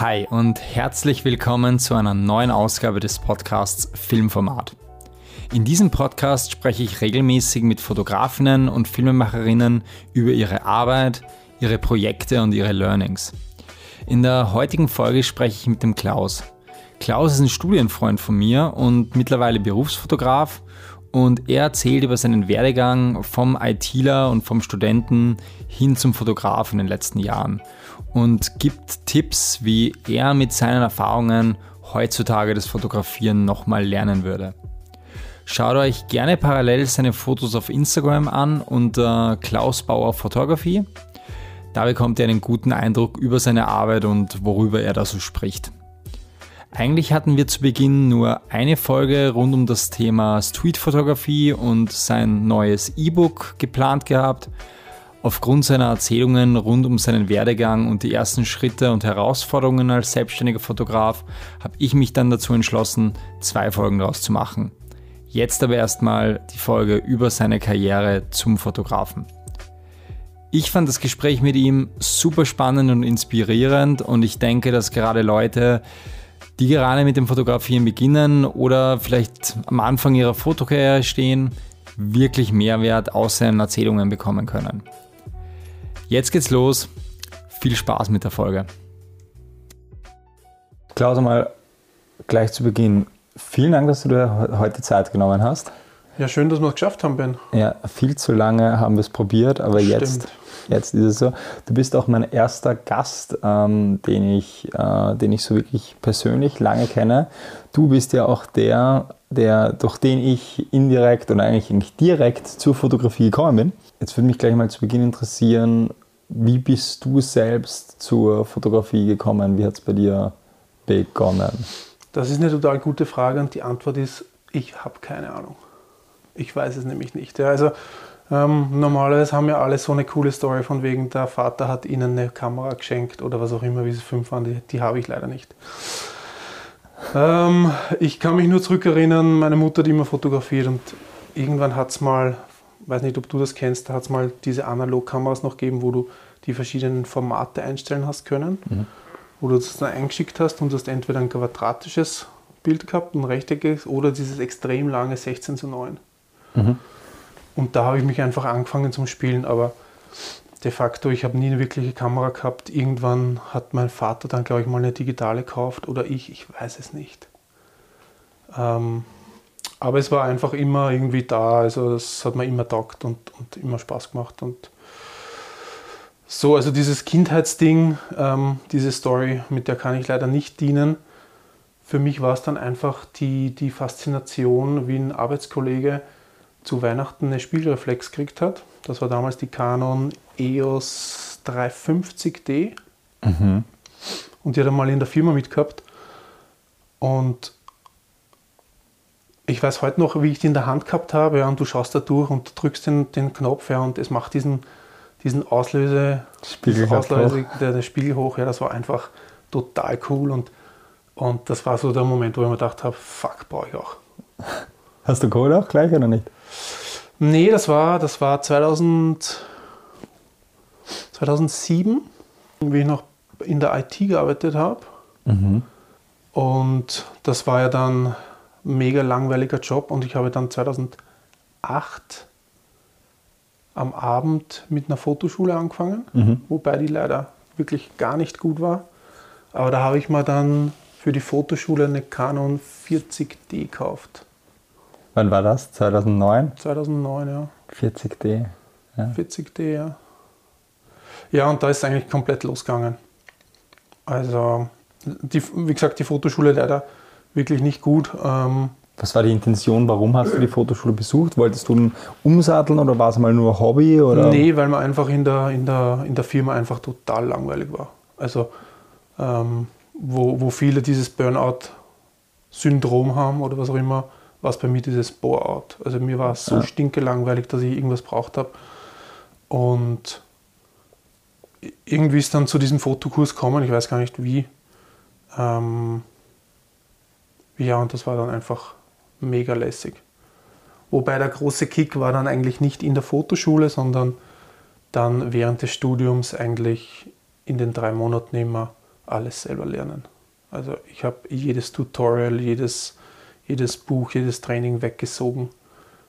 Hi und herzlich willkommen zu einer neuen Ausgabe des Podcasts Filmformat. In diesem Podcast spreche ich regelmäßig mit Fotografinnen und Filmemacherinnen über ihre Arbeit, ihre Projekte und ihre Learnings. In der heutigen Folge spreche ich mit dem Klaus. Klaus ist ein Studienfreund von mir und mittlerweile Berufsfotograf und er erzählt über seinen Werdegang vom ITler und vom Studenten hin zum Fotografen in den letzten Jahren und gibt Tipps, wie er mit seinen Erfahrungen heutzutage das Fotografieren nochmal lernen würde. Schaut euch gerne parallel seine Fotos auf Instagram an unter Klaus Bauer Photography. Da bekommt ihr einen guten Eindruck über seine Arbeit und worüber er da so spricht. Eigentlich hatten wir zu Beginn nur eine Folge rund um das Thema Streetfotografie und sein neues E-Book geplant gehabt. Aufgrund seiner Erzählungen rund um seinen Werdegang und die ersten Schritte und Herausforderungen als selbstständiger Fotograf habe ich mich dann dazu entschlossen, zwei Folgen daraus zu machen. Jetzt aber erstmal die Folge über seine Karriere zum Fotografen. Ich fand das Gespräch mit ihm super spannend und inspirierend und ich denke, dass gerade Leute, die gerade mit dem Fotografieren beginnen oder vielleicht am Anfang ihrer Fotokarriere stehen, wirklich Mehrwert aus seinen Erzählungen bekommen können. Jetzt geht's los. Viel Spaß mit der Folge. Klaus, mal gleich zu Beginn. Vielen Dank, dass du dir heute Zeit genommen hast. Ja, schön, dass wir es geschafft haben, Ben. Ja, viel zu lange haben wir es probiert, aber jetzt, jetzt ist es so. Du bist auch mein erster Gast, ähm, den, ich, äh, den ich so wirklich persönlich lange kenne. Du bist ja auch der, der, durch den ich indirekt und eigentlich nicht direkt zur Fotografie gekommen bin. Jetzt würde mich gleich mal zu Beginn interessieren, wie bist du selbst zur Fotografie gekommen? Wie hat es bei dir begonnen? Das ist eine total gute Frage und die Antwort ist, ich habe keine Ahnung. Ich weiß es nämlich nicht. Ja, also ähm, normalerweise haben ja alle so eine coole Story von wegen, der Vater hat ihnen eine Kamera geschenkt oder was auch immer, wie sie fünf waren, die, die habe ich leider nicht. Ähm, ich kann mich nur zurückerinnern, meine Mutter hat immer fotografiert und irgendwann hat es mal, weiß nicht, ob du das kennst, da hat es mal diese Analogkameras noch gegeben, wo du die verschiedenen Formate einstellen hast können, mhm. wo du das dann eingeschickt hast und hast entweder ein quadratisches Bild gehabt, ein rechteckiges oder dieses extrem lange 16 zu 9. Mhm. Und da habe ich mich einfach angefangen zum Spielen, aber de facto, ich habe nie eine wirkliche Kamera gehabt. Irgendwann hat mein Vater dann, glaube ich, mal eine digitale gekauft oder ich, ich weiß es nicht. Ähm, aber es war einfach immer irgendwie da, also das hat mir immer taugt und, und immer Spaß gemacht. Und so, also dieses Kindheitsding, ähm, diese Story, mit der kann ich leider nicht dienen. Für mich war es dann einfach die, die Faszination, wie ein Arbeitskollege zu Weihnachten eine Spiegelreflex gekriegt hat. Das war damals die Canon EOS 350D. Mhm. Und die hat er mal in der Firma mitgehabt. Und ich weiß heute noch, wie ich die in der Hand gehabt habe. Ja, und du schaust da durch und drückst den, den Knopf ja, und es macht diesen, diesen Auslöse, Spiegel Auslöse der, der, Spiegel hoch. Ja, das war einfach total cool. Und, und das war so der Moment, wo ich mir gedacht habe, fuck, brauche ich auch. Hast du Kohle auch gleich oder nicht? Nee, das war, das war 2000, 2007, wie ich noch in der IT gearbeitet habe. Mhm. Und das war ja dann mega langweiliger Job und ich habe dann 2008 am Abend mit einer Fotoschule angefangen, mhm. wobei die leider wirklich gar nicht gut war. Aber da habe ich mir dann für die Fotoschule eine Canon 40D gekauft. Wann war das? 2009? 2009, ja. 40D. Ja. 40D, ja. Ja, und da ist es eigentlich komplett losgegangen. Also, die, wie gesagt, die Fotoschule leider wirklich nicht gut. Ähm, was war die Intention? Warum hast du die Fotoschule besucht? Wolltest du umsatteln oder war es mal nur Hobby? Oder? Nee, weil man einfach in der, in, der, in der Firma einfach total langweilig war. Also, ähm, wo, wo viele dieses Burnout-Syndrom haben oder was auch immer, war es bei mir dieses Bore-out. Also mir war es so ja. stinkelangweilig, dass ich irgendwas braucht habe. Und irgendwie ist dann zu diesem Fotokurs gekommen, ich weiß gar nicht wie. Ähm, ja, und das war dann einfach mega lässig. Wobei der große Kick war dann eigentlich nicht in der Fotoschule, sondern dann während des Studiums eigentlich in den drei Monaten immer alles selber lernen. Also ich habe jedes Tutorial, jedes, jedes Buch, jedes Training weggesogen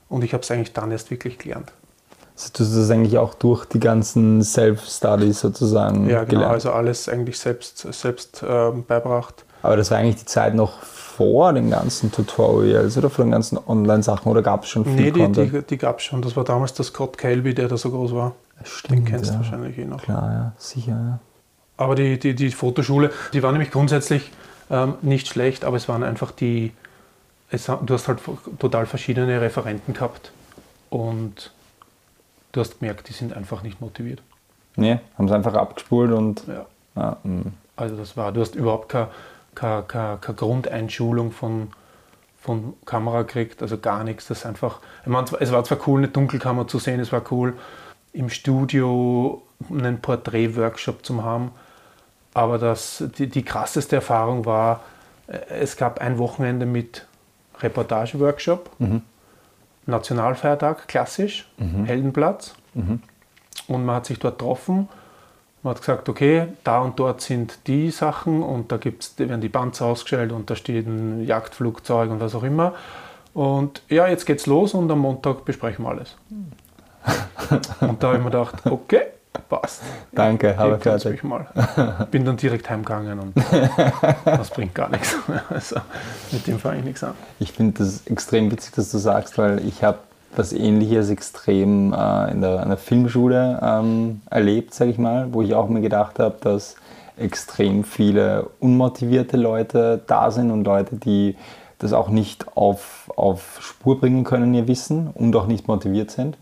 und ich habe es eigentlich dann erst wirklich gelernt. Also du hast das eigentlich auch durch die ganzen Self-Studies sozusagen Ja, genau, gelernt. also alles eigentlich selbst, selbst äh, beibracht. Aber das war eigentlich die Zeit noch vor den ganzen Tutorials oder vor den ganzen Online-Sachen oder gab es schon viel Nee, die, die, die gab es schon. Das war damals der Scott Kelby, der da so groß war. Stimmt, den kennst ja. du wahrscheinlich eh noch. Klar, ja, sicher. Ja. Aber die, die, die Fotoschule, die war nämlich grundsätzlich ähm, nicht schlecht, aber es waren einfach die, es, du hast halt total verschiedene Referenten gehabt und du hast gemerkt, die sind einfach nicht motiviert. Nee, haben es einfach abgespult und. Ja. ja mm. also das war, du hast überhaupt keine keine, keine, keine Grundeinschulung von, von Kamera gekriegt, also gar nichts. Das einfach, ich meine, es war zwar cool, eine Dunkelkammer zu sehen, es war cool, im Studio einen Porträt-Workshop zu haben, aber das, die, die krasseste Erfahrung war, äh, es gab ein Wochenende mit Reportage-Workshop, mhm. Nationalfeiertag, klassisch, mhm. Heldenplatz. Mhm. Und man hat sich dort getroffen man hat gesagt, okay, da und dort sind die Sachen und da gibt's, werden die Panzer ausgestellt und da steht ein Jagdflugzeug und was auch immer. Und ja, jetzt geht's los und am Montag besprechen wir alles. und da habe ich mir gedacht, okay, passt. Danke, habe ich fertig. Mal. Bin dann direkt heimgegangen und das bringt gar nichts. Also mit dem fange ich nichts an. Ich finde das extrem witzig, dass du sagst, weil ich habe was Ähnliches extrem äh, in, der, in der Filmschule ähm, erlebt, sage ich mal, wo ich auch mir gedacht habe, dass extrem viele unmotivierte Leute da sind und Leute, die das auch nicht auf, auf Spur bringen können, ihr Wissen und auch nicht motiviert sind.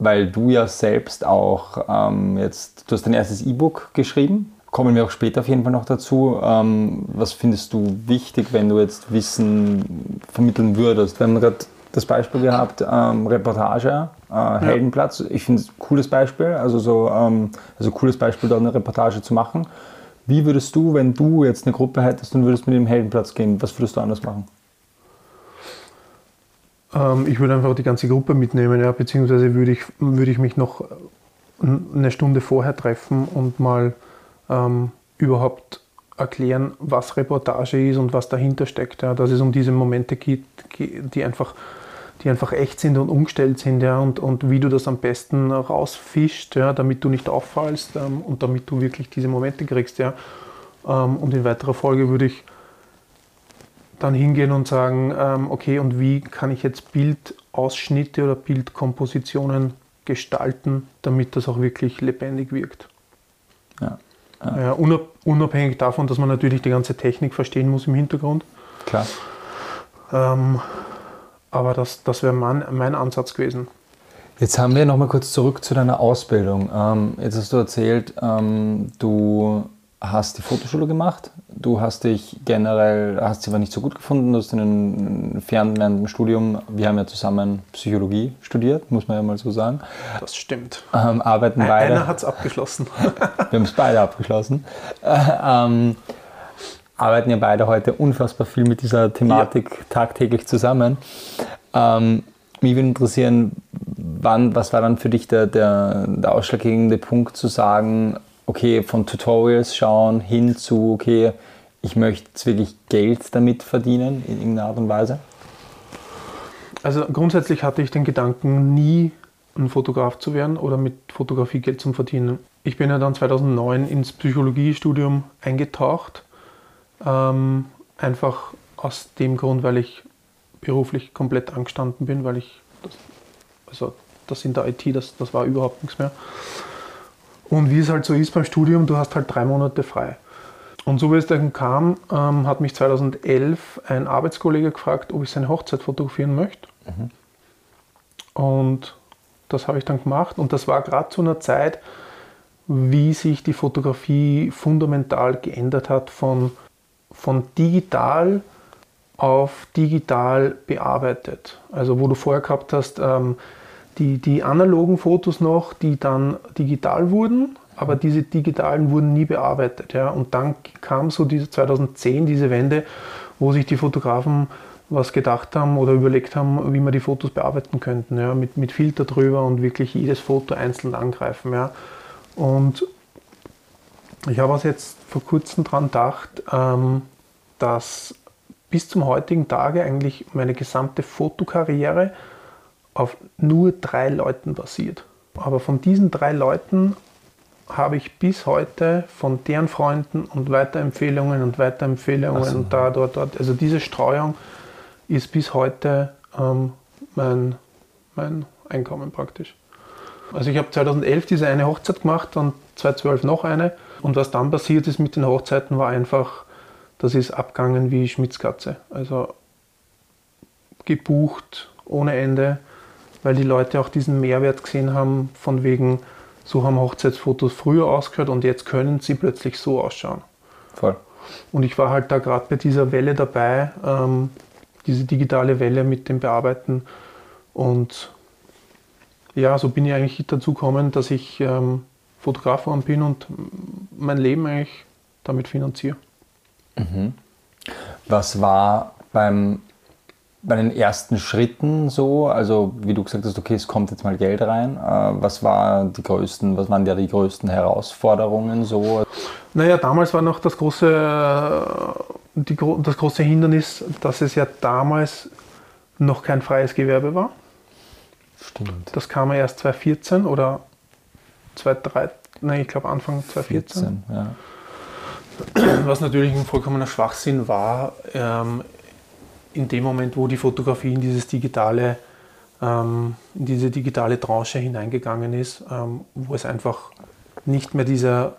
Weil du ja selbst auch ähm, jetzt, du hast dein erstes E-Book geschrieben, kommen wir auch später auf jeden Fall noch dazu. Ähm, was findest du wichtig, wenn du jetzt Wissen vermitteln würdest? Wir haben gerade das Beispiel gehabt, ähm, Reportage, äh, Heldenplatz. Ich finde es ein cooles Beispiel, also so ähm, also cooles Beispiel, dort eine Reportage zu machen. Wie würdest du, wenn du jetzt eine Gruppe hättest und würdest mit dem Heldenplatz gehen, was würdest du anders machen? Ähm, ich würde einfach die ganze Gruppe mitnehmen, ja, beziehungsweise würde ich, würde ich mich noch eine Stunde vorher treffen und mal ähm, überhaupt erklären, was Reportage ist und was dahinter steckt. Ja, dass es um diese Momente geht, die einfach die einfach echt sind und umgestellt sind, ja, und, und wie du das am besten rausfischst, ja, damit du nicht auffallst ähm, und damit du wirklich diese Momente kriegst, ja. Ähm, und in weiterer Folge würde ich dann hingehen und sagen, ähm, okay, und wie kann ich jetzt Bildausschnitte oder Bildkompositionen gestalten, damit das auch wirklich lebendig wirkt. Ja. ja. unabhängig davon, dass man natürlich die ganze Technik verstehen muss im Hintergrund. Klar. Ähm, aber das, das wäre mein, mein Ansatz gewesen. Jetzt haben wir noch mal kurz zurück zu deiner Ausbildung. Ähm, jetzt hast du erzählt, ähm, du hast die Fotoschule gemacht. Du hast dich generell, hast sie aber nicht so gut gefunden. Du hast in einem fernlernenden Studium, wir haben ja zusammen Psychologie studiert, muss man ja mal so sagen. Das stimmt. Ähm, arbeiten beide. Einer hat es abgeschlossen. wir haben es beide abgeschlossen. Äh, ähm, arbeiten ja beide heute unfassbar viel mit dieser Thematik ja. tagtäglich zusammen. Ähm, mich würde interessieren, wann, was war dann für dich der, der, der ausschlaggebende Punkt zu sagen, okay, von Tutorials schauen hin zu, okay, ich möchte wirklich Geld damit verdienen in irgendeiner Art und Weise? Also grundsätzlich hatte ich den Gedanken, nie ein Fotograf zu werden oder mit Fotografie Geld zu verdienen. Ich bin ja dann 2009 ins Psychologiestudium eingetaucht ähm, einfach aus dem Grund, weil ich beruflich komplett angestanden bin, weil ich, das, also das in der IT, das, das war überhaupt nichts mehr. Und wie es halt so ist beim Studium, du hast halt drei Monate frei. Und so wie es dann kam, ähm, hat mich 2011 ein Arbeitskollege gefragt, ob ich seine Hochzeit fotografieren möchte. Mhm. Und das habe ich dann gemacht. Und das war gerade zu einer Zeit, wie sich die Fotografie fundamental geändert hat von von digital auf digital bearbeitet. Also wo du vorher gehabt hast, ähm, die, die analogen Fotos noch, die dann digital wurden, aber diese digitalen wurden nie bearbeitet. Ja. Und dann kam so diese 2010 diese Wende, wo sich die Fotografen was gedacht haben oder überlegt haben, wie man die Fotos bearbeiten könnten, ja, mit, mit Filter drüber und wirklich jedes Foto einzeln angreifen. Ja. Und Ich habe also jetzt vor kurzem daran gedacht, ähm, dass bis zum heutigen Tage eigentlich meine gesamte Fotokarriere auf nur drei Leuten basiert. Aber von diesen drei Leuten habe ich bis heute von deren Freunden und Weiterempfehlungen und Weiterempfehlungen so. und da, dort, dort. Also diese Streuung ist bis heute ähm, mein, mein Einkommen praktisch. Also ich habe 2011 diese eine Hochzeit gemacht und 2012 noch eine. Und was dann passiert ist mit den Hochzeiten, war einfach, das ist abgegangen wie Schmitzkatze. Also gebucht ohne Ende, weil die Leute auch diesen Mehrwert gesehen haben, von wegen, so haben Hochzeitsfotos früher ausgehört und jetzt können sie plötzlich so ausschauen. Voll. Und ich war halt da gerade bei dieser Welle dabei, ähm, diese digitale Welle mit dem Bearbeiten. Und ja, so bin ich eigentlich dazu gekommen, dass ich ähm, Fotograf bin und mein Leben eigentlich damit finanziere. Mhm. Was war beim, bei den ersten Schritten so? Also wie du gesagt hast, okay, es kommt jetzt mal Geld rein. Äh, was, war die größten, was waren ja die größten Herausforderungen so? Naja, damals war noch das große, die, das große Hindernis, dass es ja damals noch kein freies Gewerbe war. Stimmt. Das kam ja erst 2014 oder 2013, nein, ich glaube Anfang 2014. 14, ja. Was natürlich ein vollkommener Schwachsinn war, ähm, in dem Moment, wo die Fotografie in dieses digitale, ähm, in diese digitale Tranche hineingegangen ist, ähm, wo es einfach nicht mehr dieser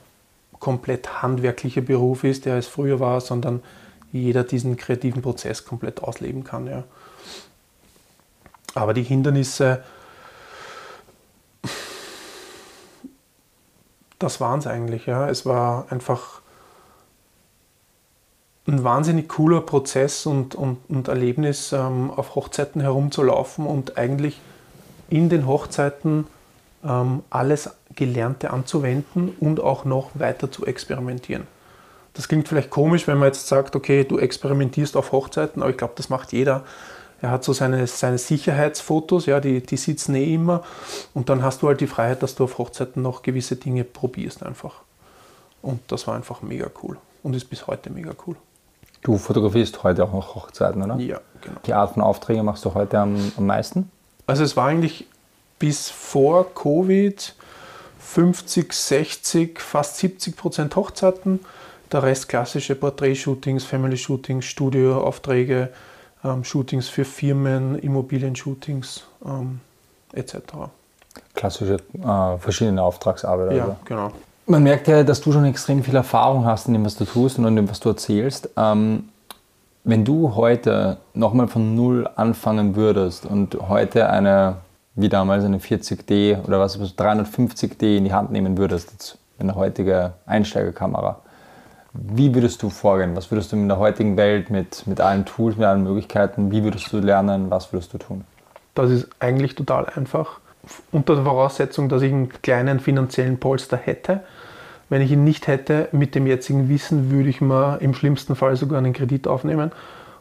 komplett handwerkliche Beruf ist, der es früher war, sondern jeder diesen kreativen Prozess komplett ausleben kann. Ja. Aber die Hindernisse, das waren es eigentlich. Ja. Es war einfach ein wahnsinnig cooler Prozess und, und, und Erlebnis, ähm, auf Hochzeiten herumzulaufen und eigentlich in den Hochzeiten ähm, alles Gelernte anzuwenden und auch noch weiter zu experimentieren. Das klingt vielleicht komisch, wenn man jetzt sagt, okay, du experimentierst auf Hochzeiten, aber ich glaube, das macht jeder. Er hat so seine, seine Sicherheitsfotos, ja, die, die sitzen eh immer. Und dann hast du halt die Freiheit, dass du auf Hochzeiten noch gewisse Dinge probierst einfach. Und das war einfach mega cool und ist bis heute mega cool. Du fotografierst heute auch noch Hochzeiten, oder? Ja, genau. Die Art von Aufträge machst du heute am, am meisten? Also es war eigentlich bis vor Covid 50, 60, fast 70 Prozent Hochzeiten. Der Rest klassische Porträtshootings, Family-Shootings, Studioaufträge, ähm, Shootings für Firmen, Immobilien-Shootings ähm, etc. Klassische äh, verschiedene Auftragsarbeit. Ja, also. genau. Man merkt ja, dass du schon extrem viel Erfahrung hast in dem, was du tust und in dem, was du erzählst. Ähm, wenn du heute nochmal von Null anfangen würdest und heute eine, wie damals eine 40D oder was, 350D in die Hand nehmen würdest, eine heutige Einsteigerkamera, wie würdest du vorgehen? Was würdest du in der heutigen Welt mit, mit allen Tools, mit allen Möglichkeiten, wie würdest du lernen? Was würdest du tun? Das ist eigentlich total einfach. Unter der Voraussetzung, dass ich einen kleinen finanziellen Polster hätte. Wenn ich ihn nicht hätte, mit dem jetzigen Wissen würde ich mir im schlimmsten Fall sogar einen Kredit aufnehmen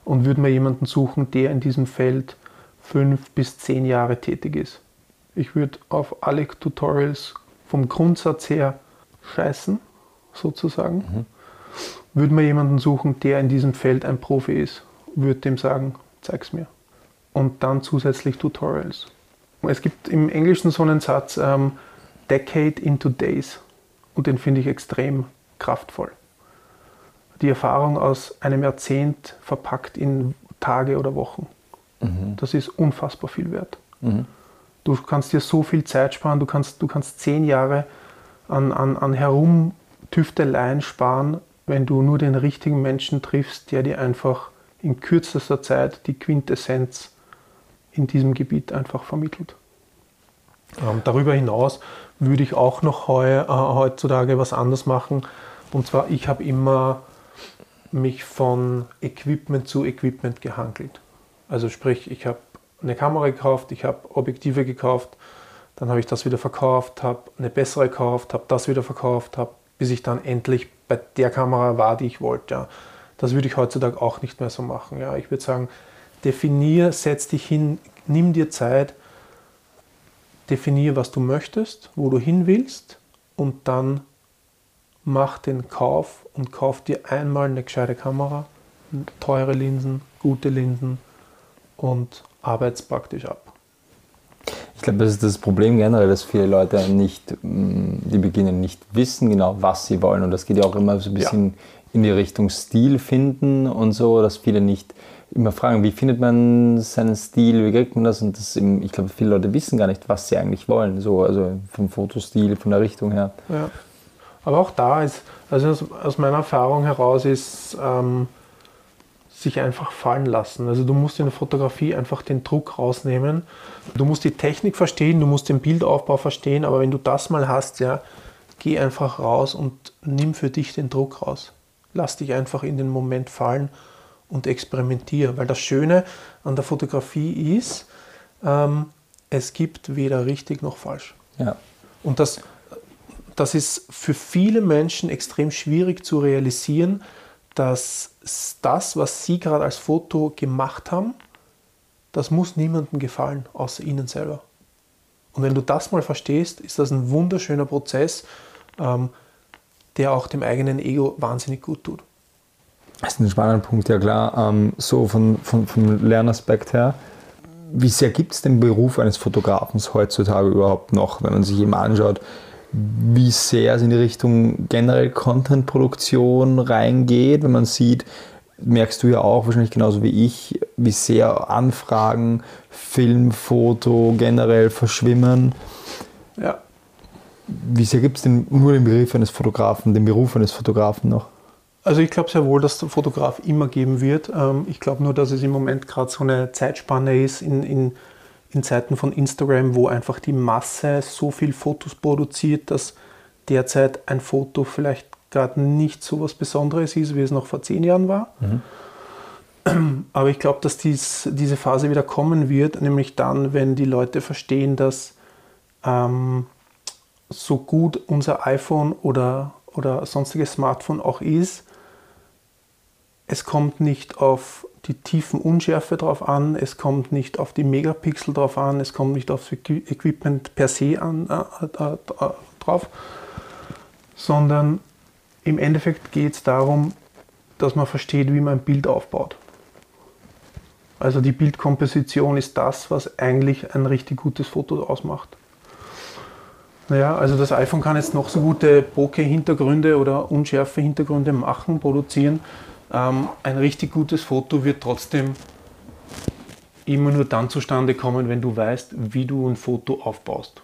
und würde mir jemanden suchen, der in diesem Feld fünf bis zehn Jahre tätig ist. Ich würde auf alle Tutorials vom Grundsatz her scheißen, sozusagen. Mhm würde mir jemanden suchen, der in diesem Feld ein Profi ist, würde dem sagen, zeig's mir. Und dann zusätzlich Tutorials. Es gibt im Englischen so einen Satz, ähm, Decade into Days. Und den finde ich extrem kraftvoll. Die Erfahrung aus einem Jahrzehnt verpackt in Tage oder Wochen. Mhm. Das ist unfassbar viel wert. Mhm. Du kannst dir so viel Zeit sparen, du kannst, du kannst zehn Jahre an, an, an Herumtüfteleien sparen, wenn du nur den richtigen Menschen triffst, der dir einfach in kürzester Zeit die Quintessenz in diesem Gebiet einfach vermittelt. Ähm, darüber hinaus würde ich auch noch heu, äh, heutzutage was anders machen. Und zwar, ich habe immer mich von Equipment zu Equipment gehandelt. Also sprich, ich habe eine Kamera gekauft, ich habe Objektive gekauft, dann habe ich das wieder verkauft, habe eine bessere gekauft, habe das wieder verkauft, habe bis ich dann endlich bei der Kamera war, die ich wollte. Ja. Das würde ich heutzutage auch nicht mehr so machen. Ja. Ich würde sagen, definier, setz dich hin, nimm dir Zeit, definier, was du möchtest, wo du hin willst und dann mach den Kauf und kauf dir einmal eine gescheite Kamera, teure Linsen, gute Linsen und arbeit's praktisch ab. Ich glaube, das ist das Problem generell, dass viele Leute nicht, mm, die beginnen nicht wissen genau, was sie wollen. Und das geht ja auch immer so ein bisschen ja. in die Richtung Stil finden und so, dass viele nicht immer fragen, wie findet man seinen Stil, wie kriegt man das? Und das eben, ich glaube, viele Leute wissen gar nicht, was sie eigentlich wollen, so, also vom Fotostil, von der Richtung her. Ja. Aber auch da ist, also aus, meiner Erfahrung heraus ist, ähm, sich einfach fallen lassen. Also du musst in der Fotografie einfach den Druck rausnehmen. Du musst die Technik verstehen, du musst den Bildaufbau verstehen, aber wenn du das mal hast, ja, geh einfach raus und nimm für dich den Druck raus. Lass dich einfach in den Moment fallen und experimentiere. Weil das Schöne an der Fotografie ist, ähm, es gibt weder richtig noch falsch. Ja. Und das, das ist für viele Menschen extrem schwierig zu realisieren, dass das, was Sie gerade als Foto gemacht haben, das muss niemandem gefallen, außer Ihnen selber. Und wenn du das mal verstehst, ist das ein wunderschöner Prozess, ähm, der auch dem eigenen Ego wahnsinnig gut tut. Das ist ein spannender Punkt, ja klar. Ähm, so von, von, vom Lernaspekt her. Wie sehr gibt es den Beruf eines Fotografen heutzutage überhaupt noch, wenn man sich eben anschaut, wie sehr es in die Richtung generell Content-Produktion reingeht. Wenn man sieht, merkst du ja auch wahrscheinlich genauso wie ich, wie sehr Anfragen, Film, Foto generell verschwimmen. Ja. Wie sehr gibt es denn nur den Begriff eines Fotografen, den Beruf eines Fotografen noch? Also ich glaube sehr wohl, dass der Fotograf immer geben wird. Ähm, ich glaube nur, dass es im Moment gerade so eine Zeitspanne ist in, in in Zeiten von Instagram, wo einfach die Masse so viel Fotos produziert, dass derzeit ein Foto vielleicht gerade nicht so was Besonderes ist, wie es noch vor zehn Jahren war. Mhm. Aber ich glaube, dass dies, diese Phase wieder kommen wird, nämlich dann, wenn die Leute verstehen, dass ähm, so gut unser iPhone oder, oder sonstiges Smartphone auch ist, es kommt nicht auf die tiefen Unschärfe drauf an, es kommt nicht auf die Megapixel drauf an, es kommt nicht aufs Equipment per se an, äh, äh, äh, drauf, sondern im Endeffekt geht es darum, dass man versteht, wie man ein Bild aufbaut. Also die Bildkomposition ist das, was eigentlich ein richtig gutes Foto ausmacht. Naja, also das iPhone kann jetzt noch so gute Bokeh-Hintergründe oder unschärfe Hintergründe machen, produzieren. Ähm, ein richtig gutes Foto wird trotzdem immer nur dann zustande kommen, wenn du weißt, wie du ein Foto aufbaust.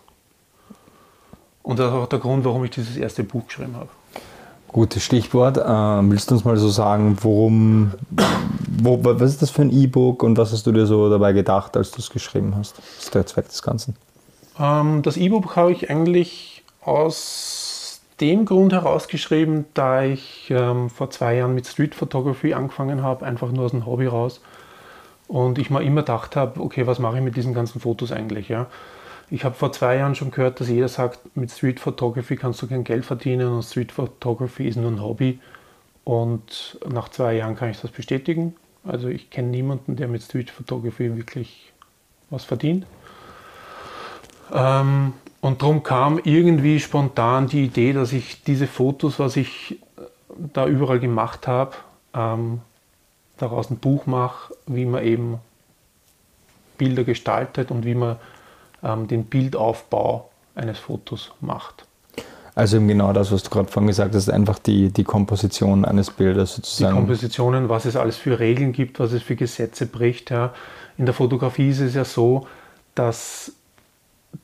Und das ist auch der Grund, warum ich dieses erste Buch geschrieben habe. Gutes Stichwort. Ähm, willst du uns mal so sagen, worum, wo, was ist das für ein E-Book und was hast du dir so dabei gedacht, als du es geschrieben hast? Was ist der Zweck des Ganzen? Ähm, das E-Book habe ich eigentlich aus dem Grund herausgeschrieben, da ich ähm, vor zwei Jahren mit Street Photography angefangen habe, einfach nur aus dem Hobby raus. Und ich mir immer gedacht habe, okay, was mache ich mit diesen ganzen Fotos eigentlich? Ja? Ich habe vor zwei Jahren schon gehört, dass jeder sagt, mit Street Photography kannst du kein Geld verdienen und Street Photography ist nur ein Hobby. Und nach zwei Jahren kann ich das bestätigen. Also ich kenne niemanden, der mit Street Photography wirklich was verdient. Ähm, und darum kam irgendwie spontan die Idee, dass ich diese Fotos, was ich da überall gemacht habe, ähm, daraus ein Buch mache, wie man eben Bilder gestaltet und wie man ähm, den Bildaufbau eines Fotos macht. Also eben genau das, was du gerade vorhin gesagt hast, einfach die, die Komposition eines Bildes sozusagen. Die Kompositionen, was es alles für Regeln gibt, was es für Gesetze bricht. Ja. In der Fotografie ist es ja so, dass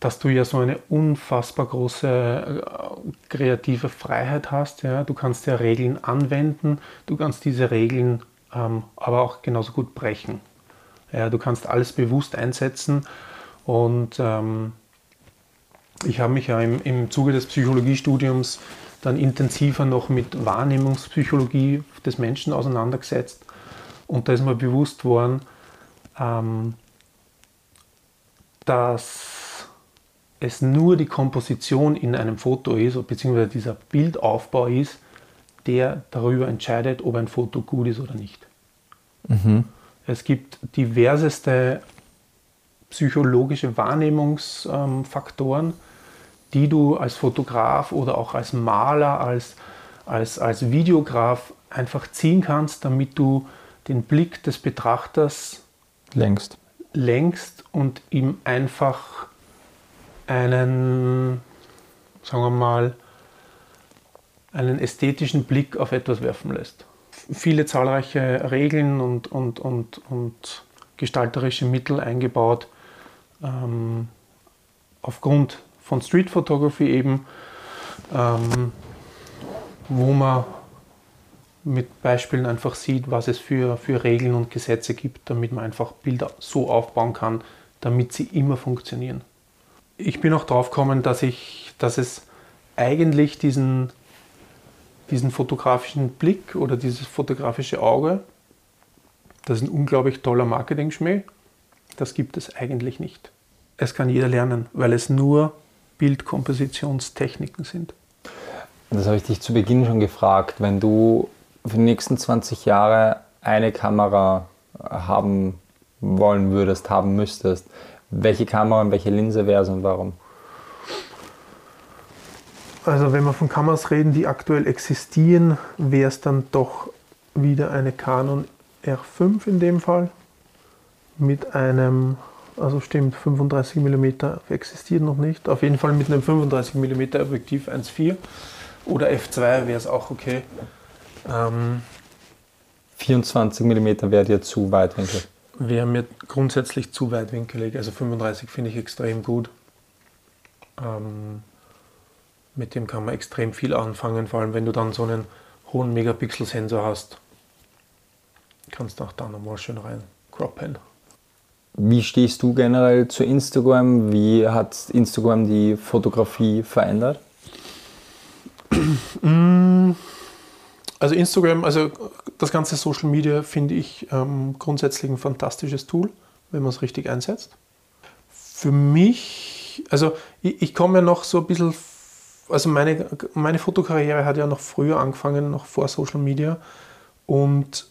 dass du ja so eine unfassbar große äh, kreative Freiheit hast. Ja? Du kannst ja Regeln anwenden, du kannst diese Regeln ähm, aber auch genauso gut brechen. Ja, du kannst alles bewusst einsetzen und ähm, ich habe mich ja im, im Zuge des Psychologiestudiums dann intensiver noch mit Wahrnehmungspsychologie des Menschen auseinandergesetzt und da ist mir bewusst worden, ähm, dass es nur die Komposition in einem Foto ist, beziehungsweise dieser Bildaufbau ist, der darüber entscheidet, ob ein Foto gut ist oder nicht. Mhm. Es gibt diverseste psychologische Wahrnehmungsfaktoren, die du als Fotograf oder auch als Maler, als als, als Videograf einfach ziehen kannst, damit du den Blick des Betrachters längst, längst und ihm einfach einen, sagen wir mal, einen ästhetischen Blick auf etwas werfen lässt. Viele zahlreiche Regeln und, und, und, und gestalterische Mittel eingebaut, ähm, aufgrund von Street Photography eben, ähm, wo man mit Beispielen einfach sieht, was es für, für Regeln und Gesetze gibt, damit man einfach Bilder so aufbauen kann, damit sie immer funktionieren. Ich bin auch drauf gekommen, dass, ich, dass es eigentlich diesen, diesen fotografischen Blick oder dieses fotografische Auge, das ist ein unglaublich toller Marketing-Schmäh, das gibt es eigentlich nicht. Es kann jeder lernen, weil es nur Bildkompositionstechniken sind. Das habe ich dich zu Beginn schon gefragt. Wenn du für die nächsten 20 Jahre eine Kamera haben wollen würdest, haben müsstest, welche Kamera und welche Linse wäre es und warum? Also wenn wir von Kameras reden, die aktuell existieren, wäre es dann doch wieder eine Canon R5 in dem Fall mit einem, also stimmt, 35 mm existiert noch nicht, auf jeden Fall mit einem 35 mm Objektiv 1.4 oder F2 wäre es auch okay. Ähm, 24 mm wäre dir zu weitwinklig? Wäre mir grundsätzlich zu weitwinkelig. Also 35 finde ich extrem gut. Ähm, mit dem kann man extrem viel anfangen, vor allem wenn du dann so einen hohen Megapixel-Sensor hast. Kannst du auch da nochmal schön rein croppen. Wie stehst du generell zu Instagram? Wie hat Instagram die Fotografie verändert? Also Instagram, also das ganze Social Media finde ich ähm, grundsätzlich ein fantastisches Tool, wenn man es richtig einsetzt. Für mich, also ich, ich komme ja noch so ein bisschen, also meine, meine Fotokarriere hat ja noch früher angefangen, noch vor Social Media. Und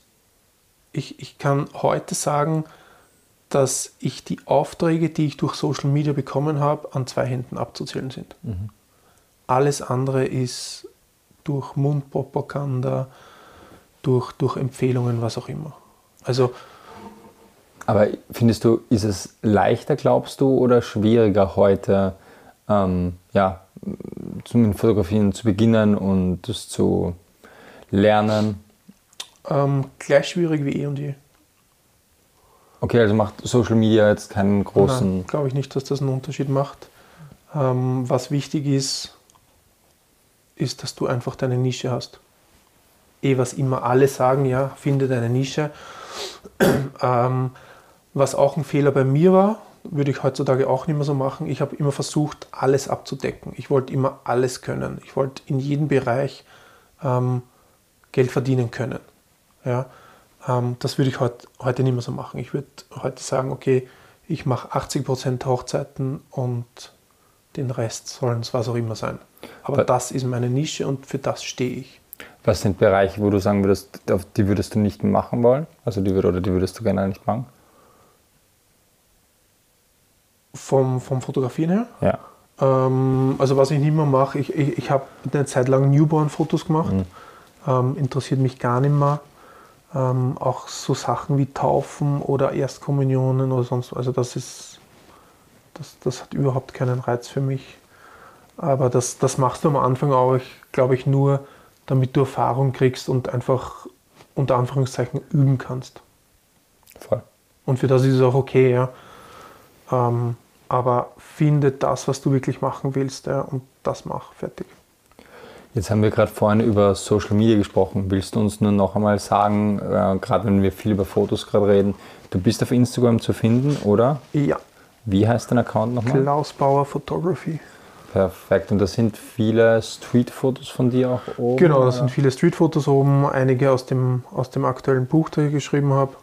ich, ich kann heute sagen, dass ich die Aufträge, die ich durch Social Media bekommen habe, an zwei Händen abzuzählen sind. Mhm. Alles andere ist durch Mundpropaganda, durch, durch Empfehlungen, was auch immer. Also, Aber findest du, ist es leichter, glaubst du, oder schwieriger heute, ähm, ja, zum Fotografieren zu beginnen und das zu lernen? Ähm, gleich schwierig wie eh und je. Okay, also macht Social Media jetzt keinen großen. Glaube ich nicht, dass das einen Unterschied macht. Ähm, was wichtig ist, ist, dass du einfach deine Nische hast. Eh, was immer alle sagen, ja, finde deine Nische. ähm, was auch ein Fehler bei mir war, würde ich heutzutage auch nicht mehr so machen. Ich habe immer versucht, alles abzudecken. Ich wollte immer alles können. Ich wollte in jedem Bereich ähm, Geld verdienen können. Ja, ähm, das würde ich heut, heute nicht mehr so machen. Ich würde heute sagen, okay, ich mache 80% Hochzeiten und den Rest sollen es was auch immer sein. Aber das ist meine Nische und für das stehe ich. Was sind Bereiche, wo du sagen würdest, die würdest du nicht machen wollen? Also die, oder die würdest du gerne nicht machen? Vom, vom Fotografieren her? Ja. Ähm, also was ich nicht mehr mache, ich, ich, ich habe eine Zeit lang Newborn-Fotos gemacht. Mhm. Ähm, interessiert mich gar nicht mehr. Ähm, auch so Sachen wie Taufen oder Erstkommunionen oder sonst. Also das ist, das, das hat überhaupt keinen Reiz für mich. Aber das, das machst du am Anfang auch, glaube ich, nur, damit du Erfahrung kriegst und einfach unter Anführungszeichen üben kannst. Voll. Und für das ist es auch okay, ja. Ähm, aber finde das, was du wirklich machen willst, ja, und das mach fertig. Jetzt haben wir gerade vorhin über Social Media gesprochen. Willst du uns nur noch einmal sagen, äh, gerade wenn wir viel über Fotos gerade reden, du bist auf Instagram zu finden, oder? Ja. Wie heißt dein Account nochmal? Klaus Bauer Photography. Perfekt. Und da sind viele Street-Fotos von dir auch oben? Genau, da sind viele Street-Fotos oben, einige aus dem, aus dem aktuellen Buch, das ich geschrieben habe.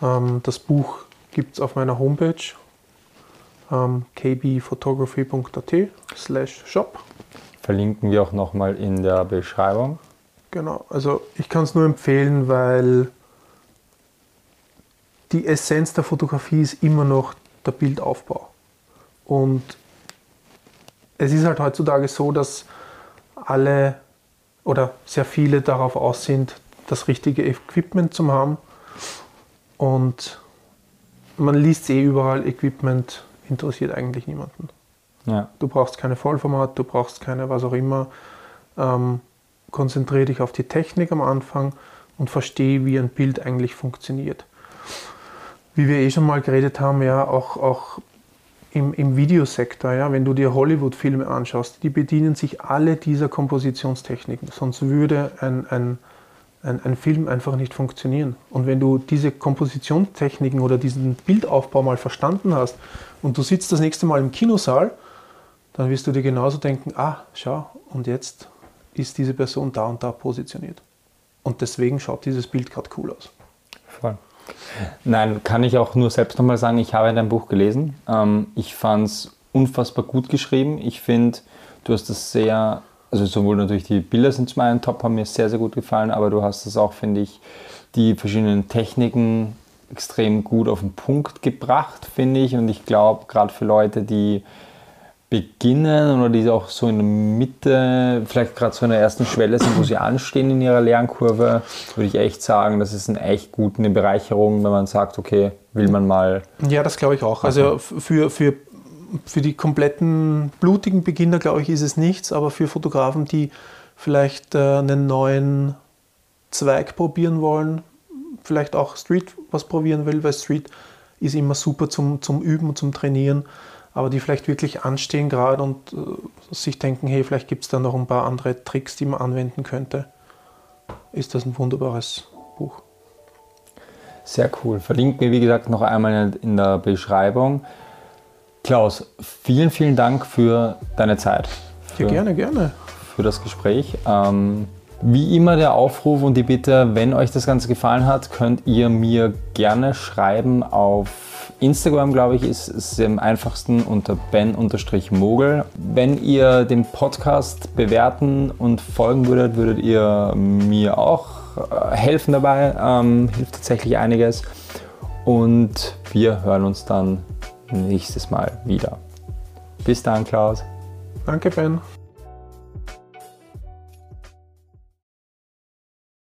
Ähm, das Buch gibt es auf meiner Homepage ähm, kbphotography.at slash shop. Verlinken wir auch nochmal in der Beschreibung. Genau, also ich kann es nur empfehlen, weil die Essenz der Fotografie ist immer noch der Bildaufbau. Und es ist halt heutzutage so, dass alle oder sehr viele darauf aus sind, das richtige Equipment zu haben. Und man liest eh überall, Equipment interessiert eigentlich niemanden. Ja. Du brauchst keine Vollformat, du brauchst keine was auch immer. Ähm, konzentriere dich auf die Technik am Anfang und verstehe, wie ein Bild eigentlich funktioniert. Wie wir eh schon mal geredet haben, ja, auch, auch im, im Videosektor, ja, wenn du dir Hollywood-Filme anschaust, die bedienen sich alle dieser Kompositionstechniken, sonst würde ein, ein, ein, ein, Film einfach nicht funktionieren. Und wenn du diese Kompositionstechniken oder diesen Bildaufbau mal verstanden hast und du sitzt das nächste Mal im Kinosaal, dann wirst du dir genauso denken, ah, schau, und jetzt ist diese Person da und da positioniert. Und deswegen schaut dieses Bild gerade cool aus. Voll. Nein, kann ich auch nur selbst nochmal sagen, ich habe dein Buch gelesen. Ähm, ich fand es unfassbar gut geschrieben. Ich finde, du hast das sehr, also sowohl natürlich die Bilder sind zum einen top, haben mir sehr, sehr gut gefallen, aber du hast das auch, finde ich, die verschiedenen Techniken extrem gut auf den Punkt gebracht, finde ich. Und ich glaube, gerade für Leute, die beginnen oder die auch so in der Mitte, vielleicht gerade so in der ersten Schwelle sind, wo sie anstehen in ihrer Lernkurve, würde ich echt sagen, das ist eine echt gute Bereicherung, wenn man sagt, okay, will man mal. Ja, das glaube ich auch. Also für, für, für die kompletten blutigen Beginner, glaube ich, ist es nichts, aber für Fotografen, die vielleicht äh, einen neuen Zweig probieren wollen, vielleicht auch Street was probieren will, weil Street ist immer super zum, zum Üben und zum Trainieren aber die vielleicht wirklich anstehen gerade und äh, sich denken, hey, vielleicht gibt es da noch ein paar andere Tricks, die man anwenden könnte, ist das ein wunderbares Buch. Sehr cool. Verlinkt mir, wie gesagt, noch einmal in der Beschreibung. Klaus, vielen, vielen Dank für deine Zeit. Für, ja, gerne, gerne. Für das Gespräch. Ähm, wie immer der Aufruf und die Bitte, wenn euch das Ganze gefallen hat, könnt ihr mir gerne schreiben auf Instagram, glaube ich, ist es am einfachsten unter ben-mogel. Wenn ihr den Podcast bewerten und folgen würdet, würdet ihr mir auch äh, helfen dabei. Ähm, hilft tatsächlich einiges. Und wir hören uns dann nächstes Mal wieder. Bis dann, Klaus. Danke, Ben.